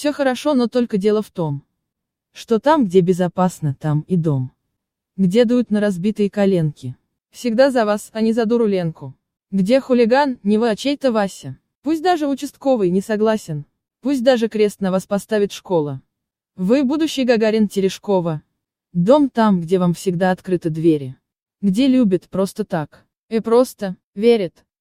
Все хорошо, но только дело в том, что там, где безопасно, там и дом. Где дуют на разбитые коленки. Всегда за вас, а не за дуру Ленку. Где хулиган, не вы, а чей-то Вася. Пусть даже участковый не согласен. Пусть даже крест на вас поставит школа. Вы будущий Гагарин Терешкова. Дом там, где вам всегда открыты двери. Где любят просто так. И просто, верят.